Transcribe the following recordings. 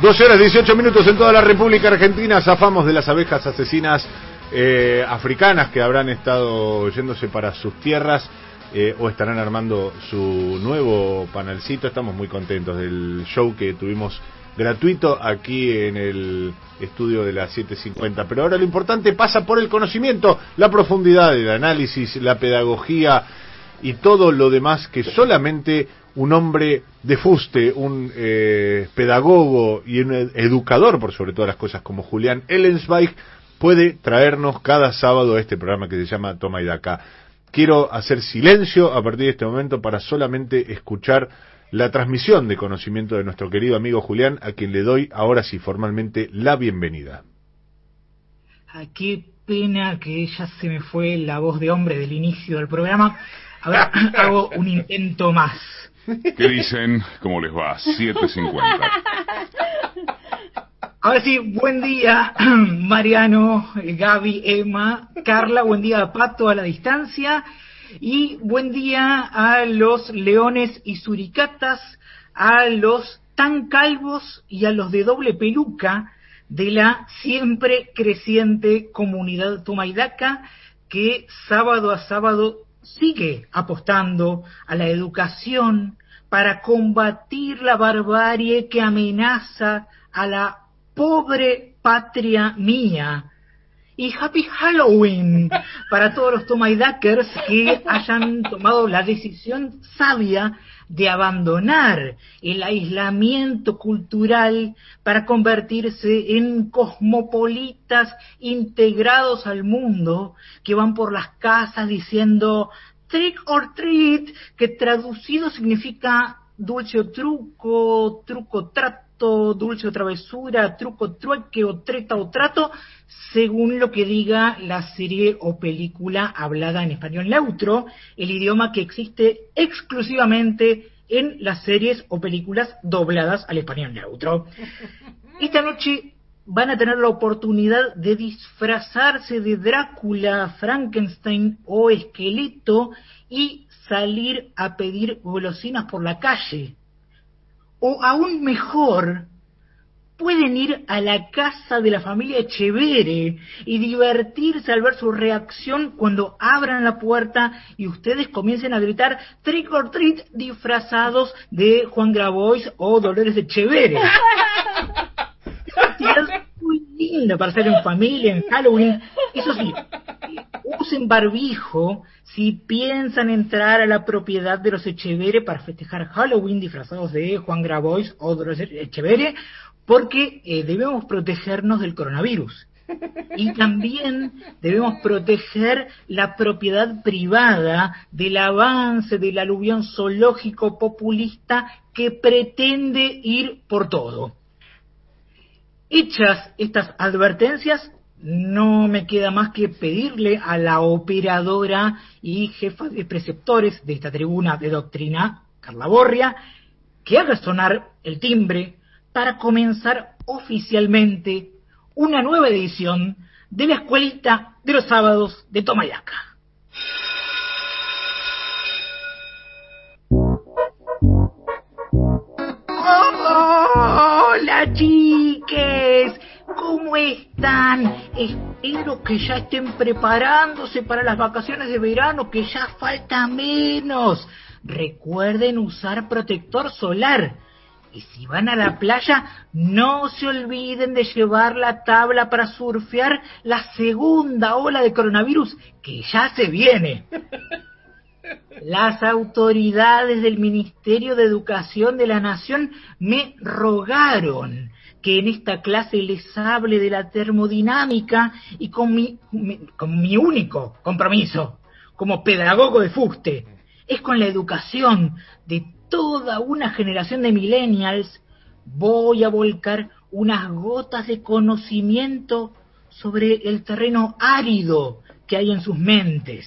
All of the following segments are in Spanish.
12 horas 18 minutos en toda la República Argentina. Zafamos de las abejas asesinas eh, africanas que habrán estado yéndose para sus tierras eh, o estarán armando su nuevo panelcito. Estamos muy contentos del show que tuvimos gratuito aquí en el estudio de la 750. Pero ahora lo importante pasa por el conocimiento, la profundidad del análisis, la pedagogía y todo lo demás que solamente un hombre de fuste, un eh, pedagogo y un educador, por sobre todas las cosas, como Julián Ellensweig, puede traernos cada sábado a este programa que se llama Toma y Daca. Quiero hacer silencio a partir de este momento para solamente escuchar la transmisión de conocimiento de nuestro querido amigo Julián, a quien le doy ahora sí formalmente la bienvenida. Ay, qué pena que ya se me fue la voz de hombre del inicio del programa. Ahora hago un intento más. ¿Qué dicen? ¿Cómo les va? 7.50. Ahora sí, buen día, Mariano, Gaby, Emma, Carla, buen día, Pato, a la distancia. Y buen día a los leones y suricatas, a los tan calvos y a los de doble peluca de la siempre creciente comunidad Tomaidaca que sábado a sábado sigue apostando a la educación para combatir la barbarie que amenaza a la pobre patria mía. Y Happy Halloween para todos los Tomaidakers que hayan tomado la decisión sabia de abandonar el aislamiento cultural para convertirse en cosmopolitas integrados al mundo que van por las casas diciendo trick or treat, que traducido significa dulce o truco, truco trato, dulce o travesura, truco trueque o treta o trato, según lo que diga la serie o película hablada en español neutro, el idioma que existe exclusivamente en las series o películas dobladas al español neutro. Esta noche van a tener la oportunidad de disfrazarse de Drácula, Frankenstein o esqueleto y salir a pedir golosinas por la calle. O aún mejor, pueden ir a la casa de la familia Echevere y divertirse al ver su reacción cuando abran la puerta y ustedes comiencen a gritar trick or treat disfrazados de Juan Grabois o Dolores Echevere. es muy linda para hacer en familia, en Halloween. Eso sí, usen barbijo si piensan entrar a la propiedad de los Echevere para festejar Halloween disfrazados de Juan Grabois o Dolores Echevere, porque eh, debemos protegernos del coronavirus. Y también debemos proteger la propiedad privada del avance del aluvión zoológico populista que pretende ir por todo. Hechas estas advertencias, no me queda más que pedirle a la operadora y jefa de preceptores de esta tribuna de doctrina, Carla Borria, que haga sonar el timbre para comenzar oficialmente una nueva edición de la escuelita de los sábados de Tomayaca. Hola chiques, ¿cómo Espero que ya estén preparándose para las vacaciones de verano, que ya falta menos. Recuerden usar protector solar. Y si van a la playa, no se olviden de llevar la tabla para surfear la segunda ola de coronavirus que ya se viene. Las autoridades del Ministerio de Educación de la Nación me rogaron que en esta clase les hable de la termodinámica y con mi, con mi único compromiso como pedagogo de fuste es con la educación de toda una generación de millennials, voy a volcar unas gotas de conocimiento sobre el terreno árido que hay en sus mentes.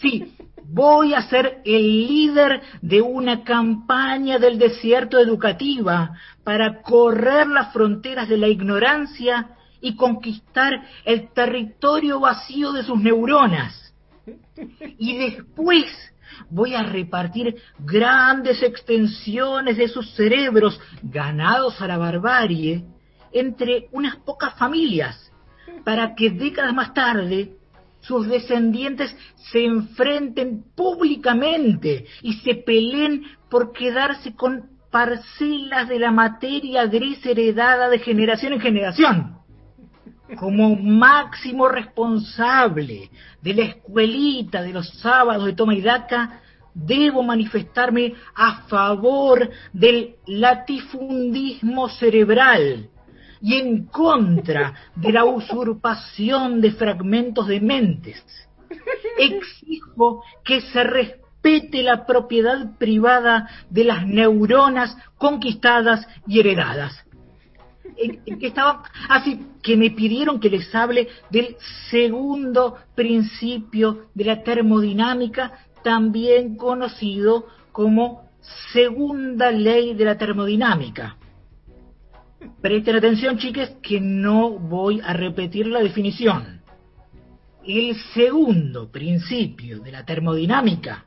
Sí, voy a ser el líder de una campaña del desierto educativa para correr las fronteras de la ignorancia y conquistar el territorio vacío de sus neuronas. Y después voy a repartir grandes extensiones de sus cerebros ganados a la barbarie entre unas pocas familias, para que décadas más tarde sus descendientes se enfrenten públicamente y se peleen por quedarse con parcelas de la materia gris heredada de generación en generación. Como máximo responsable de la escuelita de los sábados de Toma y Daca, debo manifestarme a favor del latifundismo cerebral y en contra de la usurpación de fragmentos de mentes. Exijo que se respete la propiedad privada de las neuronas conquistadas y heredadas. Que estaba así que me pidieron que les hable del segundo principio de la termodinámica, también conocido como segunda ley de la termodinámica. Presten atención, chiques, que no voy a repetir la definición. El segundo principio de la termodinámica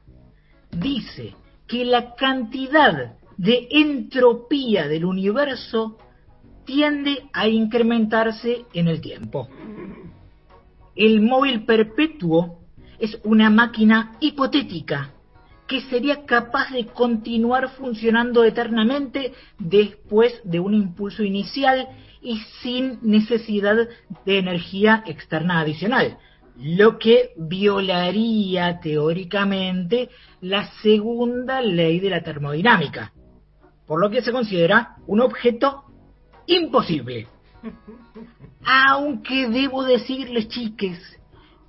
dice que la cantidad de entropía del universo tiende a incrementarse en el tiempo. El móvil perpetuo es una máquina hipotética que sería capaz de continuar funcionando eternamente después de un impulso inicial y sin necesidad de energía externa adicional, lo que violaría teóricamente la segunda ley de la termodinámica, por lo que se considera un objeto imposible. Aunque debo decirles, chiques,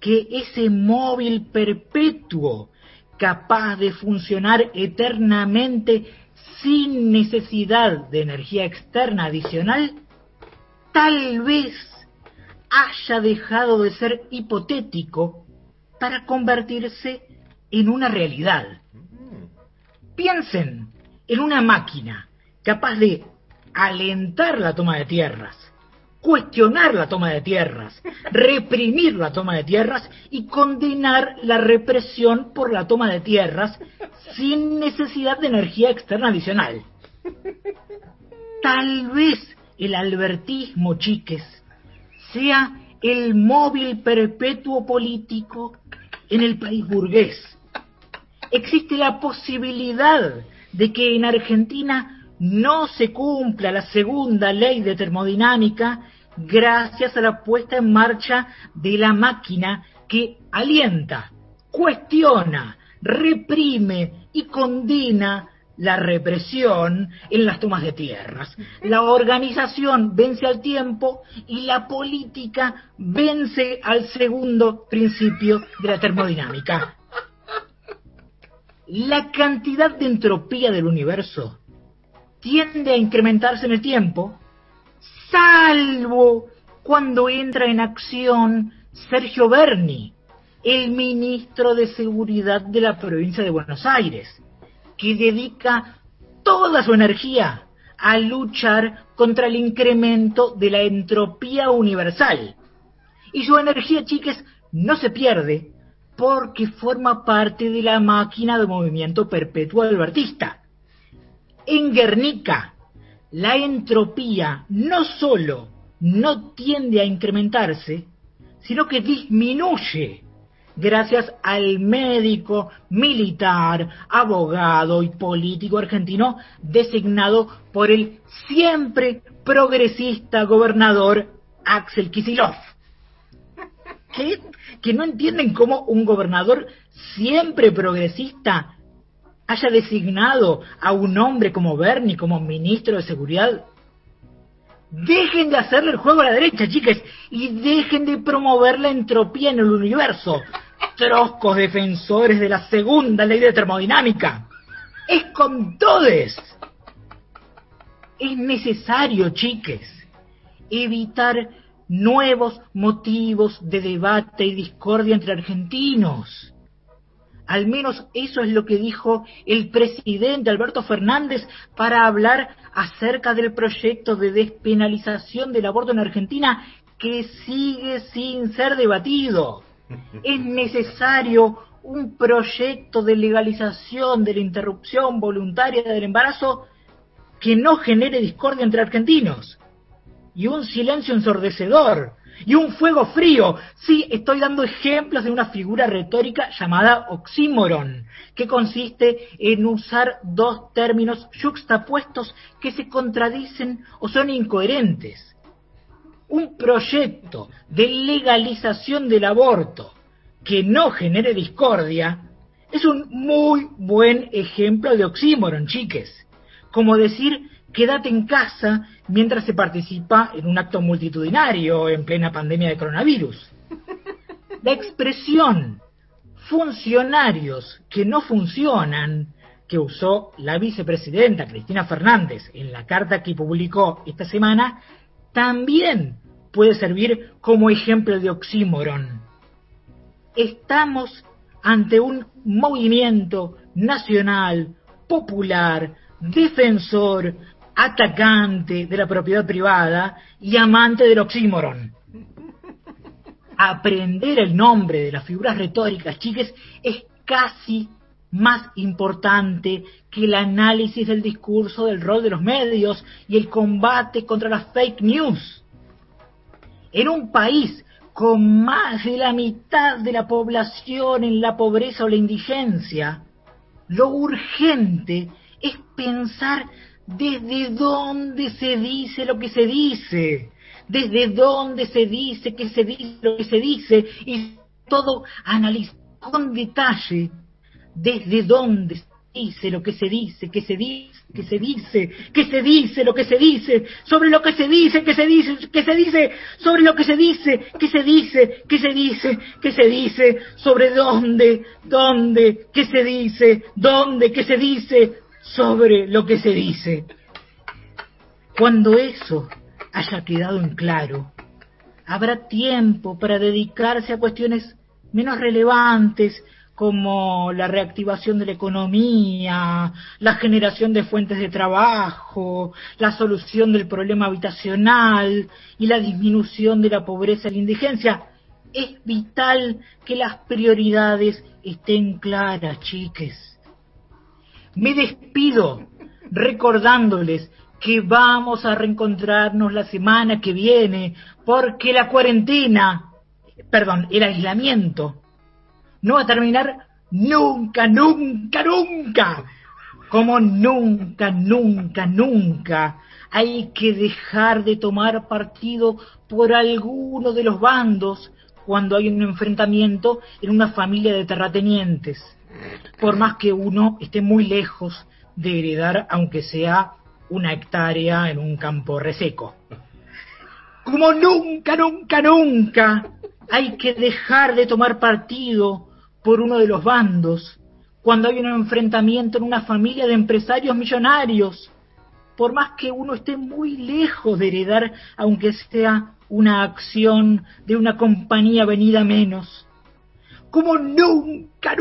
que ese móvil perpetuo capaz de funcionar eternamente sin necesidad de energía externa adicional, tal vez haya dejado de ser hipotético para convertirse en una realidad. Piensen en una máquina capaz de alentar la toma de tierras, cuestionar la toma de tierras, reprimir la toma de tierras y condenar la represión por la toma de tierras sin necesidad de energía externa adicional. Tal vez el albertismo, chiques, sea el móvil perpetuo político en el país burgués. Existe la posibilidad de que en Argentina no se cumpla la segunda ley de termodinámica gracias a la puesta en marcha de la máquina que alienta, cuestiona, reprime y condena la represión en las tomas de tierras. La organización vence al tiempo y la política vence al segundo principio de la termodinámica. La cantidad de entropía del universo tiende a incrementarse en el tiempo, salvo cuando entra en acción Sergio Berni, el ministro de Seguridad de la provincia de Buenos Aires, que dedica toda su energía a luchar contra el incremento de la entropía universal. Y su energía, chiques, no se pierde porque forma parte de la máquina de movimiento perpetuo albertista. En Guernica, la entropía no solo no tiende a incrementarse, sino que disminuye gracias al médico, militar, abogado y político argentino designado por el siempre progresista gobernador Axel Kisilov. ¿Qué? Que no entienden cómo un gobernador siempre progresista haya designado a un hombre como Bernie como ministro de Seguridad. Dejen de hacerle el juego a la derecha, chicas, y dejen de promover la entropía en el universo. Troscos defensores de la segunda ley de termodinámica. Es con todes. Es necesario, chiques, evitar nuevos motivos de debate y discordia entre argentinos. Al menos eso es lo que dijo el presidente Alberto Fernández para hablar acerca del proyecto de despenalización del aborto en Argentina que sigue sin ser debatido. Es necesario un proyecto de legalización de la interrupción voluntaria del embarazo que no genere discordia entre argentinos. Y un silencio ensordecedor. Y un fuego frío. Sí, estoy dando ejemplos de una figura retórica llamada oxímoron, que consiste en usar dos términos yuxtapuestos que se contradicen o son incoherentes. Un proyecto de legalización del aborto que no genere discordia es un muy buen ejemplo de oxímoron, chiques como decir quédate en casa mientras se participa en un acto multitudinario en plena pandemia de coronavirus. La expresión funcionarios que no funcionan que usó la vicepresidenta Cristina Fernández en la carta que publicó esta semana también puede servir como ejemplo de oxímoron. Estamos ante un movimiento nacional, popular, defensor, atacante de la propiedad privada y amante del oxímoron. Aprender el nombre de las figuras retóricas, chiques, es casi más importante que el análisis del discurso del rol de los medios y el combate contra las fake news. En un país con más de la mitad de la población en la pobreza o la indigencia, lo urgente es pensar desde dónde se dice lo que se dice, desde dónde se dice que se dice lo que se dice y todo analizar con detalle desde dónde se dice lo que se dice, que se dice, que se dice, que se dice lo que se dice, sobre lo que se dice, que se dice, que se dice, sobre lo que se dice, que se dice, que se dice, que se dice, sobre dónde, dónde, que se dice, dónde, que se dice, sobre lo que se dice. Cuando eso haya quedado en claro, habrá tiempo para dedicarse a cuestiones menos relevantes como la reactivación de la economía, la generación de fuentes de trabajo, la solución del problema habitacional y la disminución de la pobreza y la indigencia. Es vital que las prioridades estén claras, chiques. Me despido recordándoles que vamos a reencontrarnos la semana que viene porque la cuarentena, perdón, el aislamiento, no va a terminar nunca, nunca, nunca. Como nunca, nunca, nunca hay que dejar de tomar partido por alguno de los bandos cuando hay un enfrentamiento en una familia de terratenientes por más que uno esté muy lejos de heredar, aunque sea una hectárea en un campo reseco. Como nunca, nunca, nunca hay que dejar de tomar partido por uno de los bandos cuando hay un enfrentamiento en una familia de empresarios millonarios, por más que uno esté muy lejos de heredar, aunque sea una acción de una compañía venida menos. Como nunca,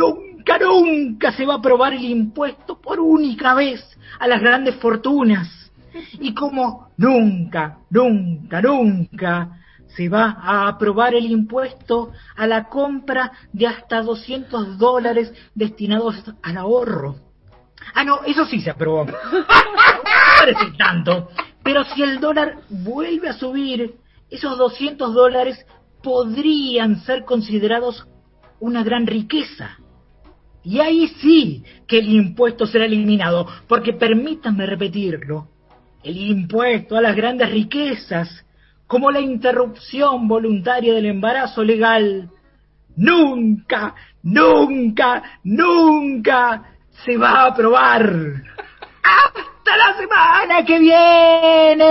nunca nunca, se va a aprobar el impuesto por única vez a las grandes fortunas. Y como nunca, nunca, nunca se va a aprobar el impuesto a la compra de hasta 200 dólares destinados al ahorro. Ah, no, eso sí se aprobó. No parece tanto. Pero si el dólar vuelve a subir, esos 200 dólares podrían ser considerados una gran riqueza. Y ahí sí que el impuesto será eliminado, porque permítanme repetirlo, el impuesto a las grandes riquezas, como la interrupción voluntaria del embarazo legal, nunca, nunca, nunca se va a aprobar. ¡Hasta la semana que viene!